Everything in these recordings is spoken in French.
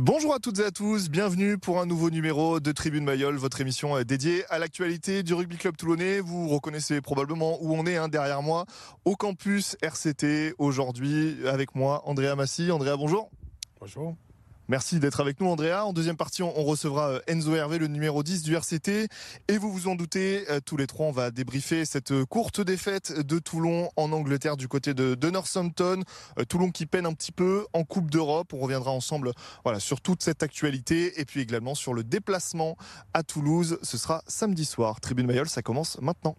Bonjour à toutes et à tous, bienvenue pour un nouveau numéro de Tribune Mayol, votre émission euh, dédiée à l'actualité du rugby club toulonnais. Vous reconnaissez probablement où on est hein, derrière moi, au campus RCT aujourd'hui avec moi, Andrea Massi. Andrea, bonjour. Bonjour. Merci d'être avec nous, Andrea. En deuxième partie, on recevra euh, Enzo Hervé, le numéro 10 du RCT. Et vous vous en doutez, euh, tous les trois, on va débriefer cette courte défaite de Toulon en Angleterre du côté de, Northampton. Euh, Toulon qui peine un petit peu en Coupe d'Europe. On reviendra ensemble sur toute cette actualité et puis également sur le déplacement à Toulouse. Ce sera samedi soir. Tribune Mayol, ça commence maintenant.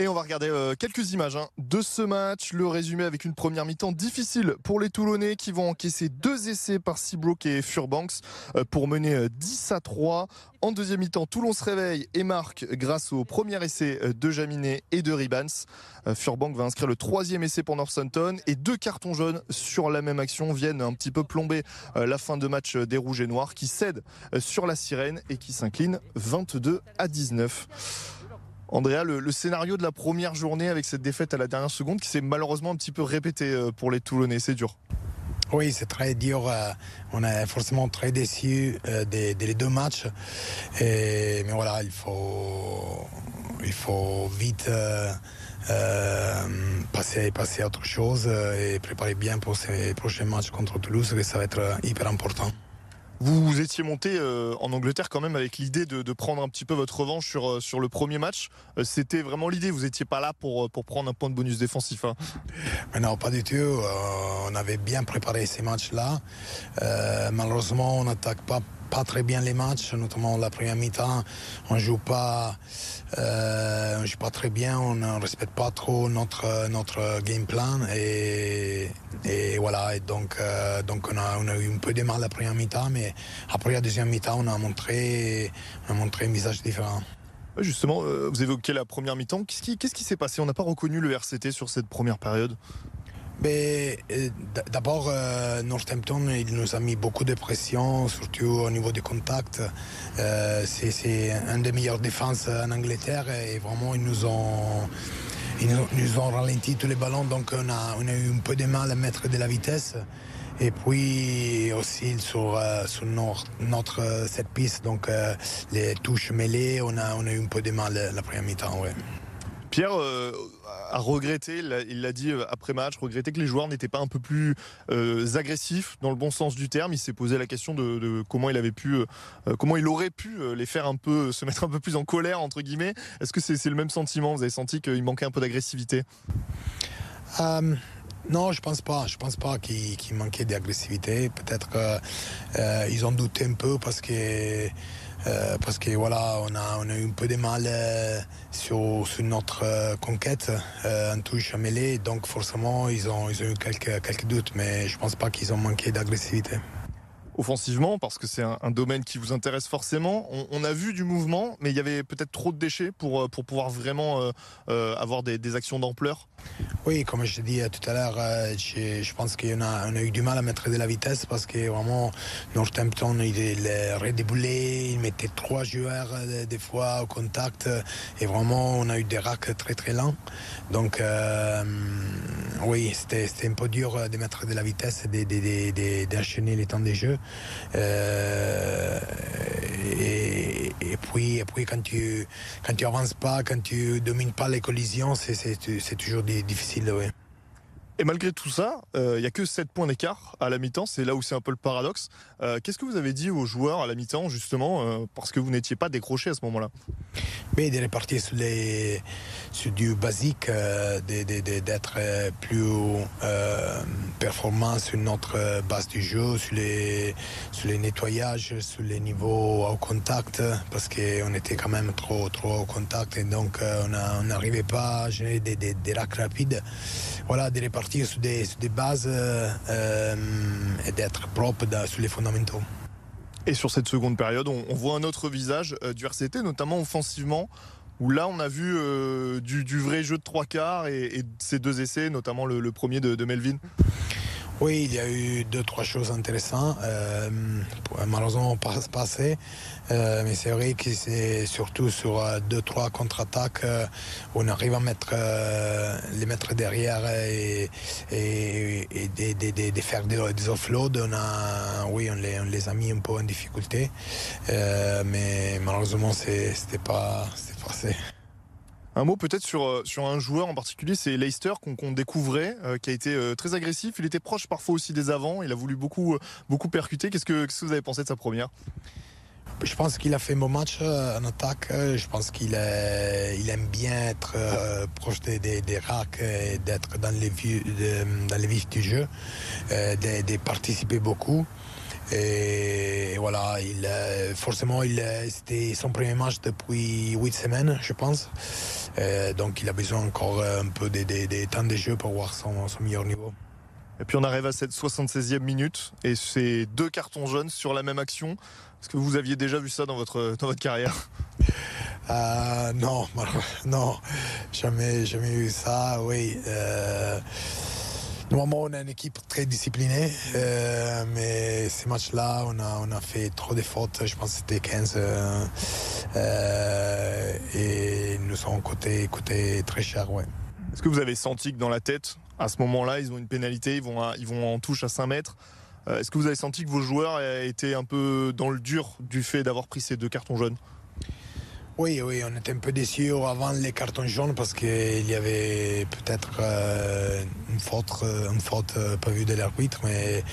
Et on va regarder euh, quelques images hein, de ce match. Le résumé avec une première mi-temps difficile pour les Toulonnais qui vont encaisser deux essais par Seabrook et Furbanks euh, pour mener 10 euh, à 3. En deuxième mi-temps, Toulon se réveille et marque grâce au premier essai de Jaminet et de Ribans. Furbank va inscrire le troisième essai pour Northampton et deux cartons jaunes sur la même action viennent un petit peu plomber la fin de match des Rouges et Noirs qui cèdent sur la sirène et qui s'inclinent 22 à 19. Andrea, le, scénario de la première journée avec cette défaite à la dernière seconde qui s'est malheureusement un petit peu répété euh, pour les Toulonnais, c'est dur. Oui, c'est très dur. Euh, on est forcément très déçus euh, des, deux matchs. mais voilà, il faut, vite passer, à autre chose et préparer bien pour ces prochains matchs contre Toulouse, ça va être hyper important. Vous étiez monté euh, en Angleterre quand même avec l'idée de, prendre un petit peu votre revanche sur, euh, sur le premier match. Euh, c'était vraiment l'idée. Vous n'étiez pas là pour, pour prendre un point de bonus défensif. Hein. non, pas du tout. on avait bien préparé ces matchs-là. malheureusement, on n'attaque pas pas très bien les matchs, notamment la première mi-temps. On joue pas, euh, joue pas très bien, on ne respecte pas trop notre notre game plan et, et voilà. Et donc euh, donc on a, eu un peu de mal la première mi-temps, mais après la deuxième mi-temps, on a montré on a montré un visage différent. Justement, euh, vous évoquez la première mi-temps. Qu'est-ce qui, s'est passé? On n'a pas reconnu le RCT sur cette première période d'abord, euh, Northampton, nous a mis beaucoup de pression, surtout au niveau des contacts. Euh, c'est un des meilleures défenses en Angleterre et vraiment, ils nous ont, ils nous ont ralenti tous les ballons, donc on a, on a eu un peu de mal à mettre de la vitesse. Et puis aussi sur, sur notre, notre cette piste, donc les touches mêlées, on a, on a eu un peu de mal la première mi-temps. Ouais. Pierre euh, a regretté, il l'a dit euh, après match, regretté que les joueurs n'étaient pas un peu plus euh, agressifs dans le bon sens du terme. Il s'est posé la question de, comment il avait pu, comment il aurait pu les faire un peu, se mettre un peu plus en colère entre guillemets. Est-ce que c'est le même sentiment? Vous avez senti qu'il manquait un peu d'agressivité? Non, je pense pas. Je pense pas qu'il manquait d'agressivité. Peut-être qu'ils ont douté un peu parce que euh, parce que voilà, on a, eu un peu de mal euh, sur, sur, notre euh, conquête en touche à mêlée, donc forcément ils ont, ils ont eu quelques, quelques doutes, mais je pense pas qu'ils ont manqué d'agressivité offensivement, parce que c'est un, domaine qui vous intéresse forcément. On, a vu du mouvement, mais il y avait peut-être trop de déchets pour, pour pouvoir vraiment avoir des actions d'ampleur. Oui, comme je dis tout à l'heure, euh, je, pense qu'on a, eu du mal à mettre de la vitesse parce que vraiment, Northampton, il, il redéboulé, il mettait trois joueurs euh, des fois au contact et vraiment, on a eu des racks très très lents. Donc, euh, oui, c'était un peu dur de mettre de la vitesse et d'enchaîner les temps des jeux. et, puis, et puis quand tu quand tu avances pas, quand tu domines pas les collisions, c'est toujours difficile, oui. Et malgré tout ça, euh, il n'y a que 7 points d'écart à la mi-temps. C'est là où c'est un peu le paradoxe. Euh, qu'est-ce que vous avez dit aux joueurs à la mi-temps, justement, euh, parce que vous n'étiez pas décroché à ce moment-là? Mais de repartir sur, les, sur du basique, d'être plus performant sur notre base du jeu, sur les, sur les nettoyages, sur les niveaux au contact, parce qu'on était quand même trop, trop au contact et donc on n'arrivait pas à générer des, des, des racks rapides. Voilà, de repartir sur des, bases euh, euh, et d'être propre sur les fondamentaux. Et sur cette seconde période, on, voit un autre visage euh, du RCT, notamment offensivement, où là on a vu du, vrai jeu de trois quarts et, ces deux essais, notamment le, premier de, Melvin. Oui, il y a eu deux, trois choses intéressantes. Euh, malheureusement, pas passé. Euh, mais c'est vrai que c'est surtout sur euh, deux, trois contre-attaques euh, on arrive à mettre, les mettre derrière et, et, de, faire des, des offloads. On a, oui, on les, on les, a mis un peu en difficulté. mais malheureusement, c'était pas, pas assez. Un mot peut-être sur, euh, sur un joueur en particulier, c'est Leicester qu'on découvrait, euh, qui a été euh, très agressif. Il était proche parfois aussi des avants. Il a voulu beaucoup, beaucoup percuter. Qu'est-ce que, vous avez pensé de sa première? Je pense qu'il a fait bon match en attaque. Je pense qu'il il aime bien être proche des, des, racks d'être dans les, dans les vifs du jeu, de, participer beaucoup. Et voilà, il, forcément, il, c'était son premier match depuis huit semaines, je pense. Euh, donc il a besoin encore euh, un peu des, temps de jeu pour voir son, meilleur niveau. Et puis on arrive à cette 76e minute et c'est deux cartons jaunes sur la même action. Est-ce que vous aviez déjà vu ça dans votre, dans votre carrière? Euh, Non, non, jamais, jamais vu ça. Oui. Normalement, on a une équipe très disciplinée, euh, mais ces matchs-là, on a, on a fait trop de fautes. Je pense que c'était 15. Euh, euh, et nous sommes coûté, coûté très cher. Ouais. Est-ce que vous avez senti que dans la tête, à ce moment-là, ils ont une pénalité, ils vont, ils vont en touche à 5 mètres? Est-ce que vous avez senti que vos joueurs étaient un peu dans le dur du fait d'avoir pris ces deux cartons jaunes? Oui, oui, on était un peu déçus avant les cartons jaunes parce qu'il y avait peut-être euh, une faute, euh, une faute euh, pas vue de l'arbitre, mais,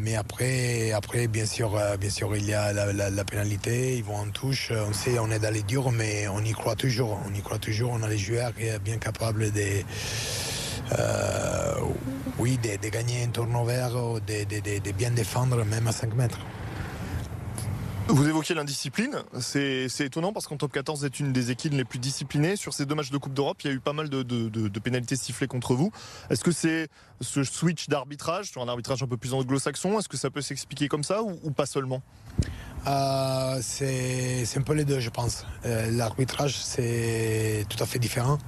mais après, après, bien sûr, bien sûr, il y a la, pénalité, ils vont en touche. On sait, on est dans les durs, mais on y croit toujours. On y croit toujours. On a les joueurs qui sont bien capables de, oui, de, gagner un turnover, de, de, de bien défendre, même à 5 mètres. Vous évoquiez l'indiscipline, c'est étonnant parce qu'en top 14 est une des équipes les plus disciplinées. Sur ces deux matchs de Coupe d'Europe, il y a eu pas mal de, pénalités sifflées contre vous. Est-ce que c'est ce switch d'arbitrage sur un arbitrage un peu plus anglo-saxon Est-ce que ça peut s'expliquer comme ça ou pas seulement? Euh, c'est un peu les deux, je pense. Euh, l'arbitrage, c'est tout à fait différent.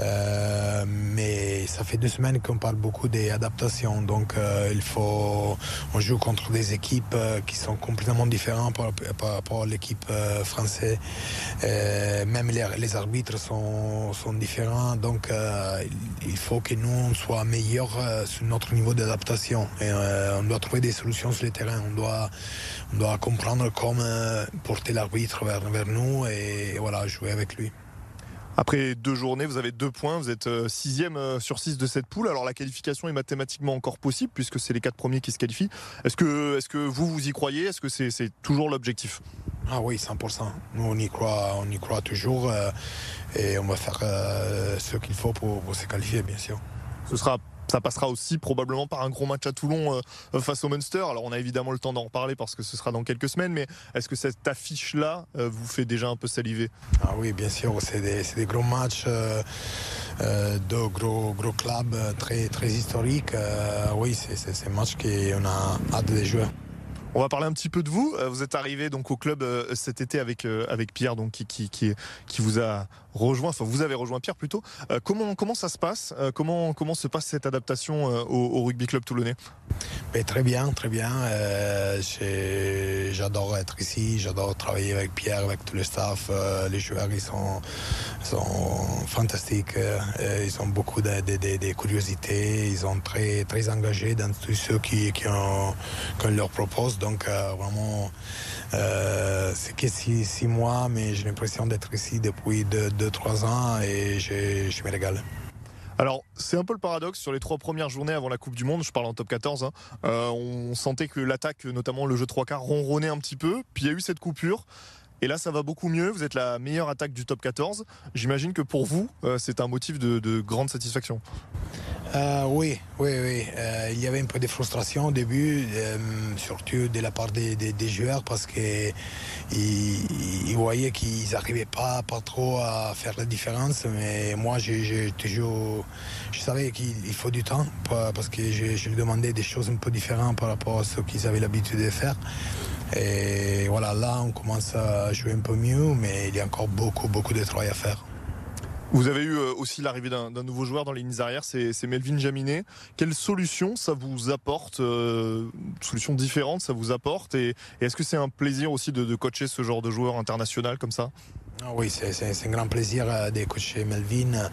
Euh, mais ça fait deux semaines qu'on parle beaucoup des adaptations. Donc, il faut. On joue contre des équipes qui sont complètement différentes par, rapport à l'équipe française. même les, arbitres sont, sont, différents. Donc, il faut que nous, on soit meilleurs sur notre niveau d'adaptation. Et on doit trouver des solutions sur le terrain. On doit, on doit comprendre comme euh, porter l'arbitre vers, vers nous et, voilà, jouer avec lui. Après deux journées, vous avez deux points, vous êtes euh, sixième euh, sur six de cette poule. Alors la qualification est mathématiquement encore possible puisque c'est les quatre premiers qui se qualifient. Est-ce que, est que vous, vous y croyez? Est-ce que c'est toujours l'objectif? Ah oui, 100%. Nous, on y croit, on y croit toujours et on va faire ce qu'il faut pour, pour se qualifier, bien sûr. Ce sera ça passera aussi probablement par un gros match à Toulon euh, face au Munster. Alors on a évidemment le temps d'en reparler parce que ce sera dans quelques semaines, mais est-ce que cette affiche-là euh, vous fait déjà un peu saliver? Ah oui, bien sûr, c'est des, gros matchs. Euh, de gros, gros clubs très, très historiques. oui, c'est un match qu'on a hâte de jouer. On va parler un petit peu de vous. Euh, vous êtes arrivé donc au club euh, cet été avec euh, avec Pierre, donc qui, qui, qui, vous a rejoint. Enfin, vous avez rejoint Pierre plutôt. comment comment ça se passe? Comment comment se passe cette adaptation au, rugby club toulonnais? Très bien, très bien. j'adore être ici. J'adore travailler avec Pierre, avec tout le staff. les joueurs, ils sont sont fantastiques. ils ont beaucoup de, curiosités. Ils sont très très engagés dans tout ce qui qu'on leur propose. Donc euh, vraiment, euh, c'est que six, mois, mais j'ai l'impression d'être ici depuis 2-3 ans et je, me régale. Alors, c'est un peu le paradoxe sur les trois premières journées avant la Coupe du Monde, je parle en top 14, hein. euh, on sentait que l'attaque, notamment le jeu 3 quarts, ronronnait un petit peu, puis il y a eu cette coupure. Et là, ça va beaucoup mieux. Vous êtes la meilleure attaque du top 14. J'imagine que pour vous, c'est un motif de grande satisfaction. Euh, oui, oui, oui. Euh, il y avait un peu de frustration au début, euh, surtout de la part des, joueurs, parce qu'ils ils voyaient qu'ils n'arrivaient pas, trop à faire la différence. Mais moi, j'ai toujours, je savais qu'il faut du temps, parce que je, je lui demandais des choses un peu différentes par rapport à ce qu'ils avaient l'habitude de faire. Et voilà, là, on commence à jouer un peu mieux, mais il y a encore beaucoup, beaucoup de travail à faire. Vous avez eu euh, aussi l'arrivée d'un nouveau joueur dans les lignes arrières, c'est Melvin Jaminet. Quelle solution ça vous apporte euh, Solution différente, ça vous apporte Et, est-ce que c'est un plaisir aussi de, coacher ce genre de joueur international comme ça? Ah Oui, c'est un grand plaisir euh, de coacher Melvin.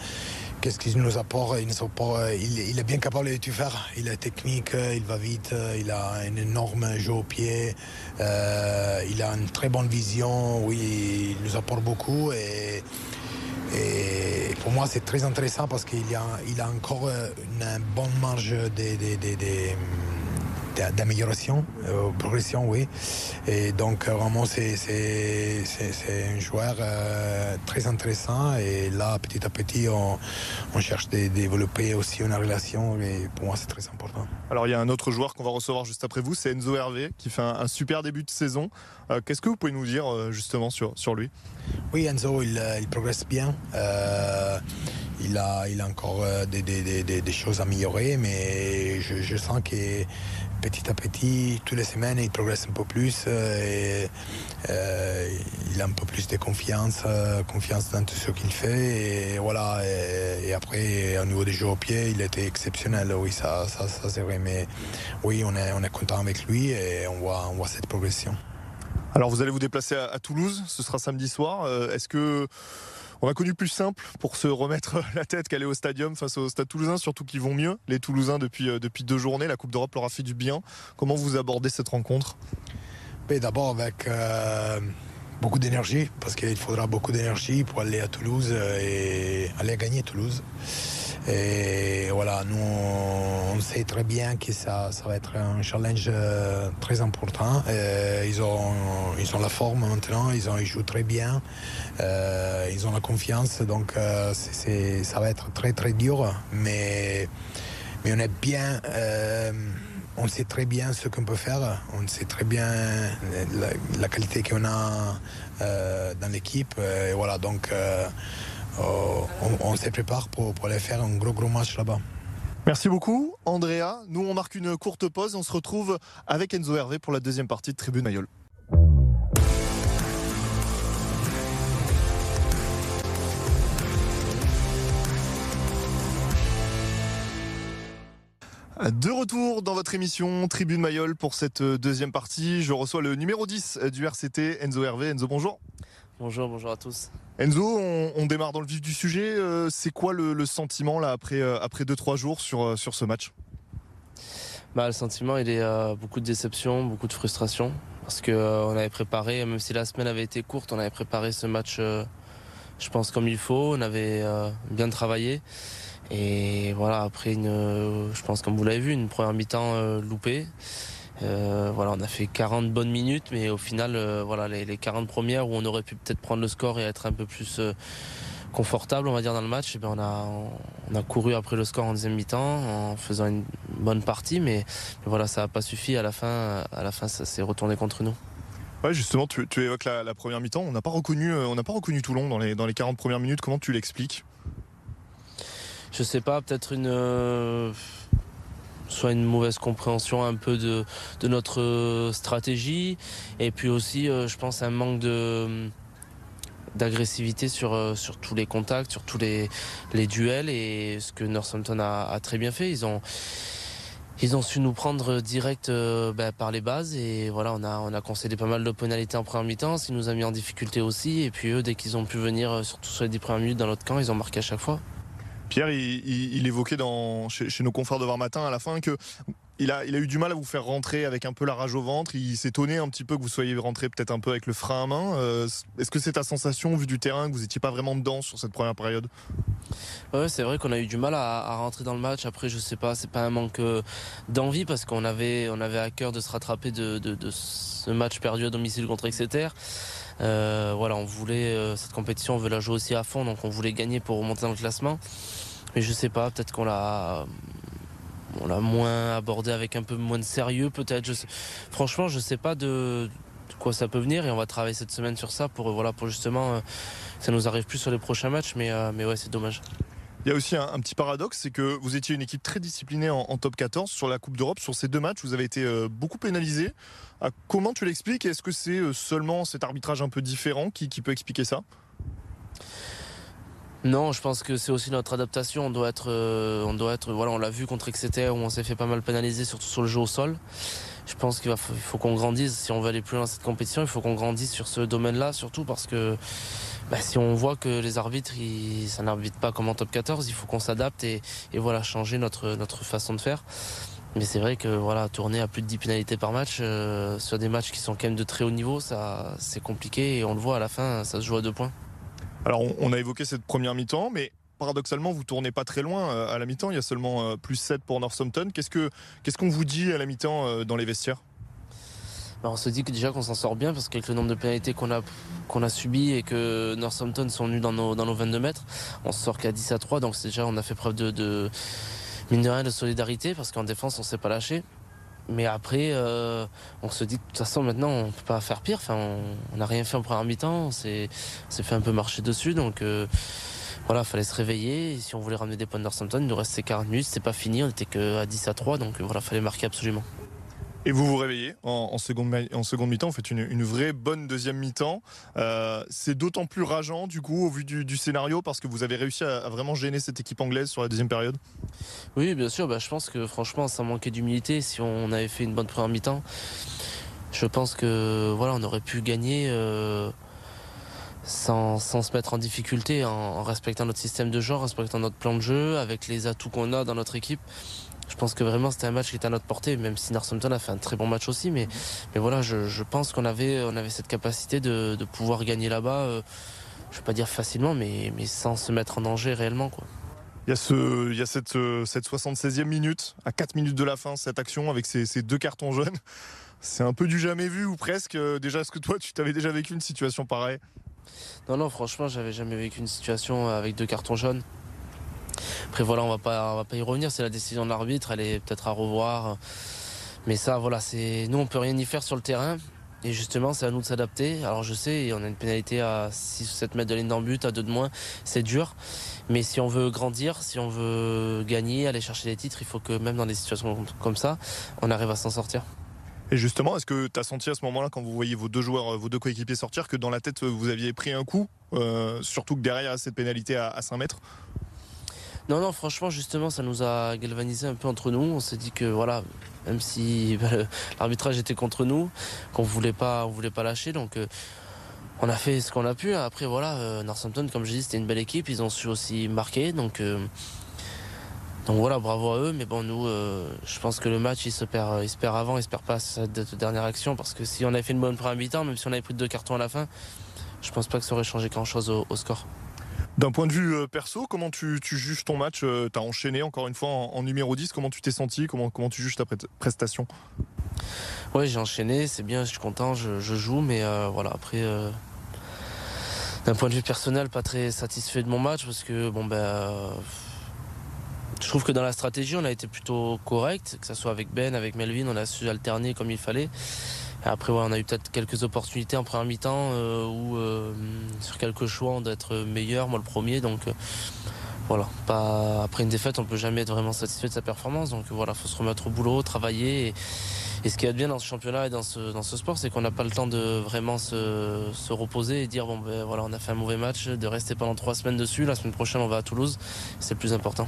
Qu'est-ce qu'il nous apporte? Il, il, est bien capable de tout faire. Il est technique, il va vite, il a un énorme jeu au pied, il a une très bonne vision. Oui, il nous apporte beaucoup. Et pour moi, c'est très intéressant parce qu'il a, encore euh, une bonne marge d'amélioration, euh, progression, oui. Et donc, vraiment, c'est, un joueur euh, très intéressant. Et là, petit à petit, on, cherche de développer aussi une relation. Et pour moi, c'est très important. Alors, il y a un autre joueur qu'on va recevoir juste après vous, c'est Enzo Hervé, qui fait un, super début de saison. qu'est-ce que vous pouvez nous dire justement sur, sur lui? Oui, Enzo, il, euh, progresse bien. Euh, il, a, il a encore euh, des, choses à améliorer, mais je, sens que petit à petit, toutes les semaines, il progresse un peu plus. Et, il a un peu plus de confiance, confiance dans tout ce qu'il fait. Et voilà. Et, après, au niveau des jeux au pied, il était exceptionnel. Oui, ça, ça, c'est vrai. Mais oui, on est, on est content avec lui et on voit, on voit cette progression. Alors vous allez vous déplacer à, Toulouse, ce sera samedi soir. Euh, est-ce que on a connu plus simple pour se remettre la tête qu'aller au stadium face au Stade Toulousain, surtout qu'ils vont mieux. Les Toulousains depuis, euh, deux journées, la Coupe d'Europe leur a fait du bien. Comment vous abordez cette rencontre? D'abord avec euh, beaucoup d'énergie, parce qu'il faudra beaucoup d'énergie pour aller à Toulouse et aller gagner Toulouse. Et voilà, nous, on sait très bien que ça, ça va être un challenge euh, très important. ils, ont, ils ont la forme maintenant, ils, ont, ils jouent très bien, euh, ils ont la confiance, donc euh, ça va être très très dur. Mais, mais on est bien on sait très bien ce qu'on peut faire, on sait très bien la, qualité qu'on a dans l'équipe. Et voilà, donc euh, on, se prépare pour, aller faire un gros gros match là-bas. Merci beaucoup, Andrea. Nous, on marque une courte pause. On se retrouve avec Enzo Hervé pour la deuxième partie de Tribune Mayol. De retour dans votre émission Tribune Mayol pour cette deuxième partie. Je reçois le numéro 10 du RCT, Enzo Hervé. Enzo, bonjour. Bonjour, bonjour à tous. Enzo, on, démarre dans le vif du sujet. Euh, c'est quoi le, sentiment là après 2 euh, après jours sur euh, sur ce match? Bah, le sentiment, il est beaucoup de déception, beaucoup de frustration, parce que on avait préparé, même si la semaine avait été courte, on avait préparé ce match, je pense comme il faut. On avait bien travaillé. Et voilà, après une, je pense comme vous l'avez vu, une première mi-temps loupée. Euh, voilà, on a fait 40 bonnes minutes, mais au final, euh, voilà, les, 40 premières où on aurait pu peut-être prendre le score et être un peu plus euh, confortable, on va dire, dans le match, eh bien, on, a, on a couru après le score en deuxième mi-temps en faisant une bonne partie, mais, voilà, ça n'a pas suffi. À la fin, à la fin, ça s'est retourné contre nous. Ouais, justement, tu, évoques la, première mi-temps. On n'a pas reconnu, on n'a pas reconnu Toulon dans les dans les 40 premières minutes. Comment tu l'expliques? Je sais pas, peut-être une soit une mauvaise compréhension un peu de, notre euh, stratégie et puis aussi euh, je pense un manque de d'agressivité sur, euh, tous les contacts, sur tous les, duels et ce que Northampton a, très bien fait. Ils ont, su nous prendre direct bah, par les bases et voilà, on a, on a concédé pas mal de pénalités en première mi-temps, ce nous a mis en difficulté aussi. Et puis eux, dès qu'ils ont pu venir, surtout sur les 10 premières minutes dans l'autre camp, ils ont marqué à chaque fois. Pierre, il, évoquait chez, nos confrères de Matin à la fin que il a, eu du mal à vous faire rentrer avec un peu la rage au ventre. Il s'étonnait un petit peu que vous soyez rentré peut-être un peu avec le frein à main. Euh, est-ce que c'est ta sensation, vu du terrain, que vous n'étiez pas vraiment dedans sur cette première période? C'est vrai qu'on a eu du mal à, rentrer dans le match. Après, je sais pas, c'est pas un manque euh, d'envie parce qu'on avait, à cœur de se rattraper de, ce match perdu à domicile contre Exeter. Euh, voilà, on voulait cette compétition, on veut la jouer aussi à fond, donc on voulait gagner pour remonter dans le classement. Mais je sais pas, peut-être qu'on l'a on l'a moins abordé avec un peu moins de sérieux peut-être. Franchement, je sais pas de, quoi ça peut venir et on va travailler cette semaine sur ça pour voilà pour justement euh, ça nous arrive plus sur les prochains matchs, mais euh, mais ouais c'est dommage. Il y a aussi un, petit paradoxe, c'est que vous étiez une équipe très disciplinée en, top 14 sur la Coupe d'Europe. Sur ces deux matchs, vous avez été euh, beaucoup pénalisé. comment tu l'expliques? Est-ce que c'est seulement cet arbitrage un peu différent qui peut expliquer ça? Non, je pense que c'est aussi notre adaptation. On doit être, on doit être, voilà, on l'a vu contre Exeter où on s'est fait pas mal pénaliser, surtout sur le jeu au sol je pense qu'il faut qu'on grandisse. Si on veut aller plus loin dans cette compétition, il faut qu'on grandisse sur ce domaine-là, surtout parce que bah, si on voit que les arbitres, ça n'arbitre pas comme en top 14, il faut qu'on s'adapte et, voilà, changer notre, façon de faire. Mais c'est vrai que voilà, tourner à plus de 10 pénalités par match, euh, sur des matchs qui sont quand même de très haut niveau, c'est compliqué et on le voit à la fin, ça se joue à deux points. Alors on a évoqué cette première mi-temps, mais paradoxalement, vous tournez pas très loin euh, à la mi-temps. Il y a seulement euh, plus 7 pour Northampton. Qu'est-ce qu'on vous dit à la mi-temps dans les vestiaires? Bah, on se dit que déjà qu'on s'en sort bien parce qu'avec le nombre de pénalités qu'on a, qu'on a subi et que Northampton sont venus dans nos, dans nos 22 mètres, on se sort qu'à 10 à 3. Donc déjà on a fait preuve de, de mine de rien de solidarité parce qu'en défense on s'est pas lâché. Mais après, on se dit de toute façon maintenant on peut pas faire pire. Enfin, on n'a rien fait en première mi-temps, on s'est fait un peu marcher dessus. Donc voilà, fallait se réveiller. si on voulait ramener des points de Northampton, il nous restait 40 minutes, c'est pas fini, on était qu'à 10 à 3, donc voilà, fallait marquer absolument. Et vous vous réveillez en, seconde, en seconde mi-temps, vous faites une, vraie bonne deuxième mi-temps. Euh, c'est d'autant plus rageant du coup au vu du, scénario parce que vous avez réussi à, vraiment gêner cette équipe anglaise sur la deuxième période? Oui, bien sûr. Bah, je pense que franchement, ça manquait d'humilité. Si on avait fait une bonne première mi-temps, je pense que voilà, on aurait pu gagner. Euh, sans, se mettre en difficulté, en, respectant notre système de jeu, en respectant notre plan de jeu, avec les atouts qu'on a dans notre équipe. Je pense que vraiment c'était un match qui était à notre portée, même si Northampton a fait un très bon match aussi. Mais, mais voilà, je, pense qu'on avait, on avait cette capacité de, pouvoir gagner là-bas, euh, je ne vais pas dire facilement, mais, mais sans se mettre en danger réellement. Quoi. Il y a, ce, il y a cette, euh, cette 76e minute, à 4 minutes de la fin, cette action avec ces, ces deux cartons jaunes. C'est un peu du jamais vu ou presque. Déjà, est-ce que toi, tu t'avais déjà vécu une situation pareille? Non, non, franchement, j'avais jamais vécu une situation avec deux cartons jaunes. Après, voilà, on va pas, on va pas y revenir. C'est la décision de l'arbitre. Elle est peut-être à revoir. Mais ça, voilà, c'est nous, on peut rien y faire sur le terrain. Et justement, c'est à nous de s'adapter. Alors, je sais, on a une pénalité à 6 ou 7 mètres de ligne d'en but, à 2 de moins. C'est dur. Mais si on veut grandir, si on veut gagner, aller chercher des titres, il faut que même dans des situations comme ça, on arrive à s'en sortir. Et justement, est-ce que tu as senti à ce moment-là, quand vous voyez vos deux joueurs, vos deux coéquipiers sortir, que dans la tête, vous aviez pris un coup, euh, surtout que derrière, cette pénalité à, 5 mètres? Non, non, franchement, justement, ça nous a galvanisé un peu entre nous. On s'est dit que, voilà, même si bah, l'arbitrage était contre nous, qu'on voulait on voulait pas lâcher. Donc, euh, on a fait ce qu'on a pu. Après, voilà, euh, Northampton, comme je dis, c'était une belle équipe. Ils ont su aussi marquer. Donc, donc voilà, bravo à eux. Mais bon, nous, euh, je pense que le match, il se perd, il se perd avant, il se perd pas cette dernière action. Parce que si on avait fait une bonne première mi-temps, même si on avait pris deux cartons à la fin, je pense pas que ça aurait changé grand-chose au, score. D'un point de vue euh, perso, comment tu, juges ton match euh, Tu as enchaîné encore une fois en, numéro 10. Comment tu t'es senti comment, comment tu juges ta prestation? Oui, j'ai enchaîné. C'est bien, je suis content, je, joue. Mais voilà, après, d'un point de vue personnel, pas très satisfait de mon match parce que, bon, ben je trouve que dans la stratégie, on a été plutôt correct, que ce soit avec Ben, avec Melvin, on a su alterner comme il fallait. Après, on a eu peut-être quelques opportunités en première mi-temps euh, euh, sur quelques choix, on doit être meilleur, moi le premier. Donc euh, voilà, pas... après une défaite, on peut jamais être vraiment satisfait de sa performance. Donc voilà, faut se remettre au boulot, travailler. Et, ce qui est bien dans ce championnat et dans ce, dans ce sport, c'est qu'on n'a pas le temps de vraiment se, se, reposer et dire bon ben voilà, on a fait un mauvais match, de rester pendant trois semaines dessus. La semaine prochaine, on va à Toulouse. C'est le plus important.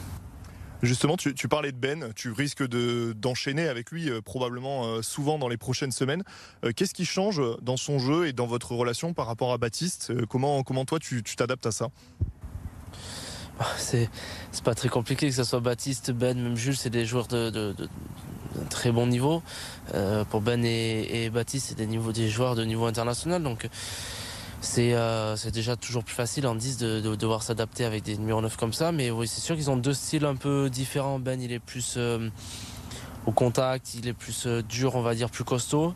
Justement, tu, parlais de Ben, tu risques d'enchaîner avec lui euh, probablement euh, souvent dans les prochaines semaines. Euh, qu'est-ce qui change dans son jeu et dans votre relation par rapport à Baptiste? Comment, toi tu t'adaptes à ça? Ah, c'est pas très compliqué que ce soit Baptiste, Ben, même Jules, c'est des joueurs de, très bon niveau. pour Ben et, Baptiste, c'est des, des joueurs de niveau international. Donc euh, c'est déjà toujours plus facile en 10 de, devoir s'adapter avec des numéros 9 comme ça. Mais oui, c'est sûr qu'ils ont deux styles un peu différents. Ben, il est plus euh, au contact, il est plus euh, dur, on va dire, plus costaud.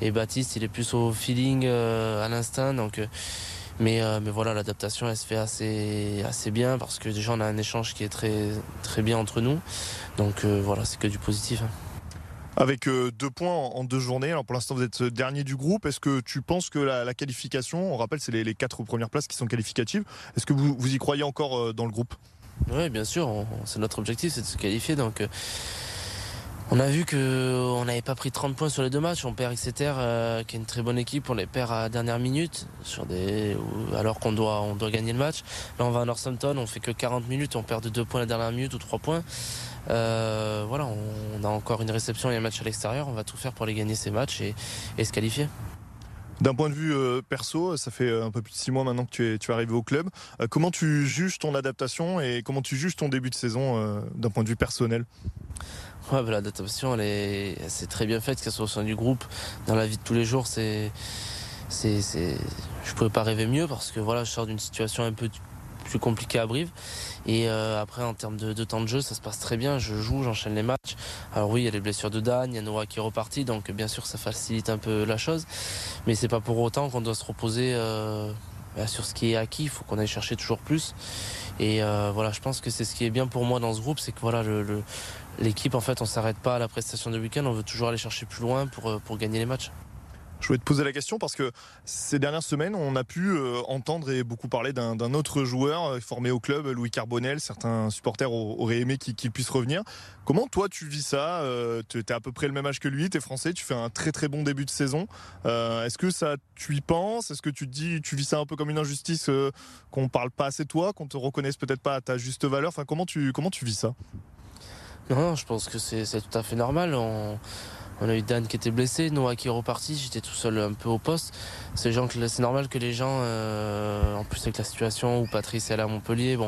Et Baptiste, il est plus au feeling, à l'instinct. Donc, mais, mais voilà, l'adaptation, elle se fait assez, assez bien parce que déjà, on a un échange qui est très, très bien entre nous. Donc voilà, c'est que du positif. Hein avec euh, deux points en deux journées. Alors pour l'instant, vous êtes dernier du groupe. Est-ce que tu penses que la, qualification, on rappelle, c'est les, quatre premières places qui sont qualificatives. Est-ce que vous, vous, y croyez encore euh, dans le groupe? Oui, bien sûr. C'est notre objectif, c'est de se qualifier. Donc, euh, On a vu qu'on n'avait pas pris 30 points sur les deux matchs. On perd Exeter, euh, qui est une très bonne équipe. On les perd à la dernière minute, sur des... alors qu'on doit, on doit gagner le match. Là, on va à Northampton, on fait que 40 minutes, on perd de 2 points la dernière minute ou 3 points. Euh, voilà, on a encore une réception et un match à l'extérieur. On va tout faire pour les gagner ces matchs et, et se qualifier. D'un point de vue euh, perso, ça fait un peu plus de six mois maintenant que tu es, tu es arrivé au club. Euh, comment tu juges ton adaptation et comment tu juges ton début de saison euh, d'un point de vue personnel? Ouais, bah, l'adaptation, elle est, c'est très bien faite, qu'elle soit au sein du groupe, dans la vie de tous les jours, c'est, c'est, c'est, je pouvais pas rêver mieux parce que voilà, je sors d'une situation un peu plus compliquée à Brive. Et euh, après, en termes de, temps de jeu, ça se passe très bien. Je joue, j'enchaîne les matchs. Alors oui, il y a les blessures de Dan, il y a Noah qui est reparti, donc bien sûr, ça facilite un peu la chose. Mais c'est pas pour autant qu'on doit se reposer euh, bah, sur ce qui est acquis. Il faut qu'on aille chercher toujours plus. Et euh, voilà, je pense que c'est ce qui est bien pour moi dans ce groupe, c'est que voilà, l'équipe, en fait, on s'arrête pas à la prestation de week-end, on veut toujours aller chercher plus loin pour gagner les matchs. Je voulais te poser la question parce que ces dernières semaines, on a pu euh, entendre et beaucoup parler d'un autre joueur euh, formé au club, Louis Carbonel. Certains supporters auraient aimé qu'il qu puisse revenir. Comment toi tu vis ça euh, Tu es à peu près le même âge que lui, tu es français, tu fais un très très bon début de saison. Est-ce que ça, tu y penses? Est-ce que tu te dis, tu vis ça un peu comme une injustice qu'on parle pas assez de toi, qu'on te reconnaisse peut-être pas à ta juste valeur? Enfin, comment tu, comment tu vis ça? Non, je pense que c'est tout à fait normal. On a eu Dan qui était blessé, Noah qui est reparti, j'étais tout seul un peu au poste. C'est normal que les gens, euh, en plus avec la situation où Patrice est allé à Montpellier,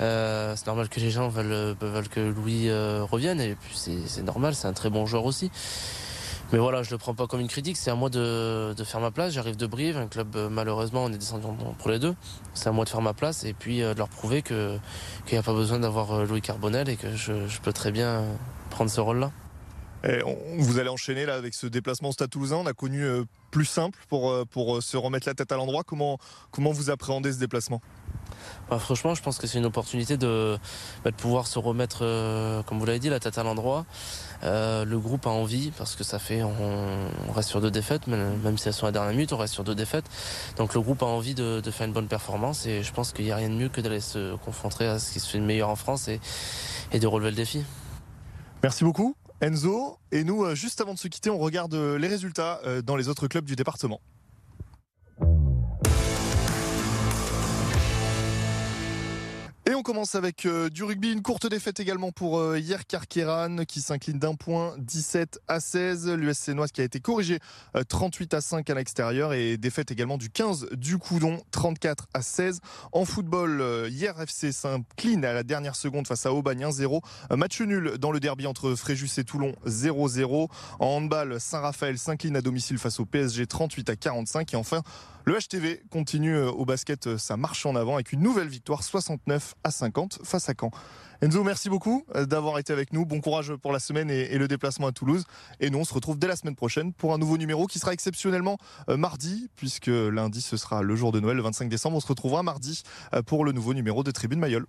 euh, c'est normal que les gens veulent, veulent que Louis euh, revienne et puis c'est normal, c'est un très bon joueur aussi. Mais voilà, je le prends pas comme une critique, c'est à moi de, faire ma place. J'arrive de Brive, un club malheureusement on est descendu pour les deux. C'est à moi de faire ma place et puis de leur prouver qu'il n'y a pas besoin d'avoir Louis Carbonel et que je peux très bien prendre ce rôle-là. Et on, vous allez enchaîner là avec ce déplacement au Stade Toulousain. On a connu euh, plus simple pour, euh, pour se remettre la tête à l'endroit. Comment, comment vous appréhendez ce déplacement? Bah, Franchement, je pense que c'est une opportunité de, bah, de, pouvoir se remettre, euh, comme vous l'avez dit, la tête à l'endroit. Euh, le groupe a envie parce que ça fait, on, on reste sur deux défaites, même si elles sont à la dernière minute, on reste sur deux défaites. Donc le groupe a envie de, de faire une bonne performance et je pense qu'il n'y a rien de mieux que d'aller se confronter à ce qui se fait de meilleur en France et, et de relever le défi. Merci beaucoup. Enzo. Et nous, juste avant de se quitter, on regarde les résultats dans les autres clubs du département. On commence avec euh, du rugby, une courte défaite également pour euh, hier Carqueran qui s'incline d'un point 17 à 16. L'USC Noise qui a été corrigé euh, 38 à 5 à l'extérieur et défaite également du 15 du Coudon 34 à 16. En football, euh, hier FC s'incline à la dernière seconde face à Aubagne 1-0. match nul dans le derby entre Fréjus et Toulon 0-0. En handball, Saint-Raphaël s'incline à domicile face au PSG 38 à 45 et enfin le HTV continue au basket sa marche en avant avec une nouvelle victoire 69 à 50 face à Caen. Enzo, merci beaucoup d'avoir été avec nous. Bon courage pour la semaine et, et, le déplacement à Toulouse. Et nous, on se retrouve dès la semaine prochaine pour un nouveau numéro qui sera exceptionnellement euh, mardi, puisque lundi, ce sera le jour de Noël, le 25 décembre. On se retrouvera mardi euh, pour le nouveau numéro de Tribune Mayol.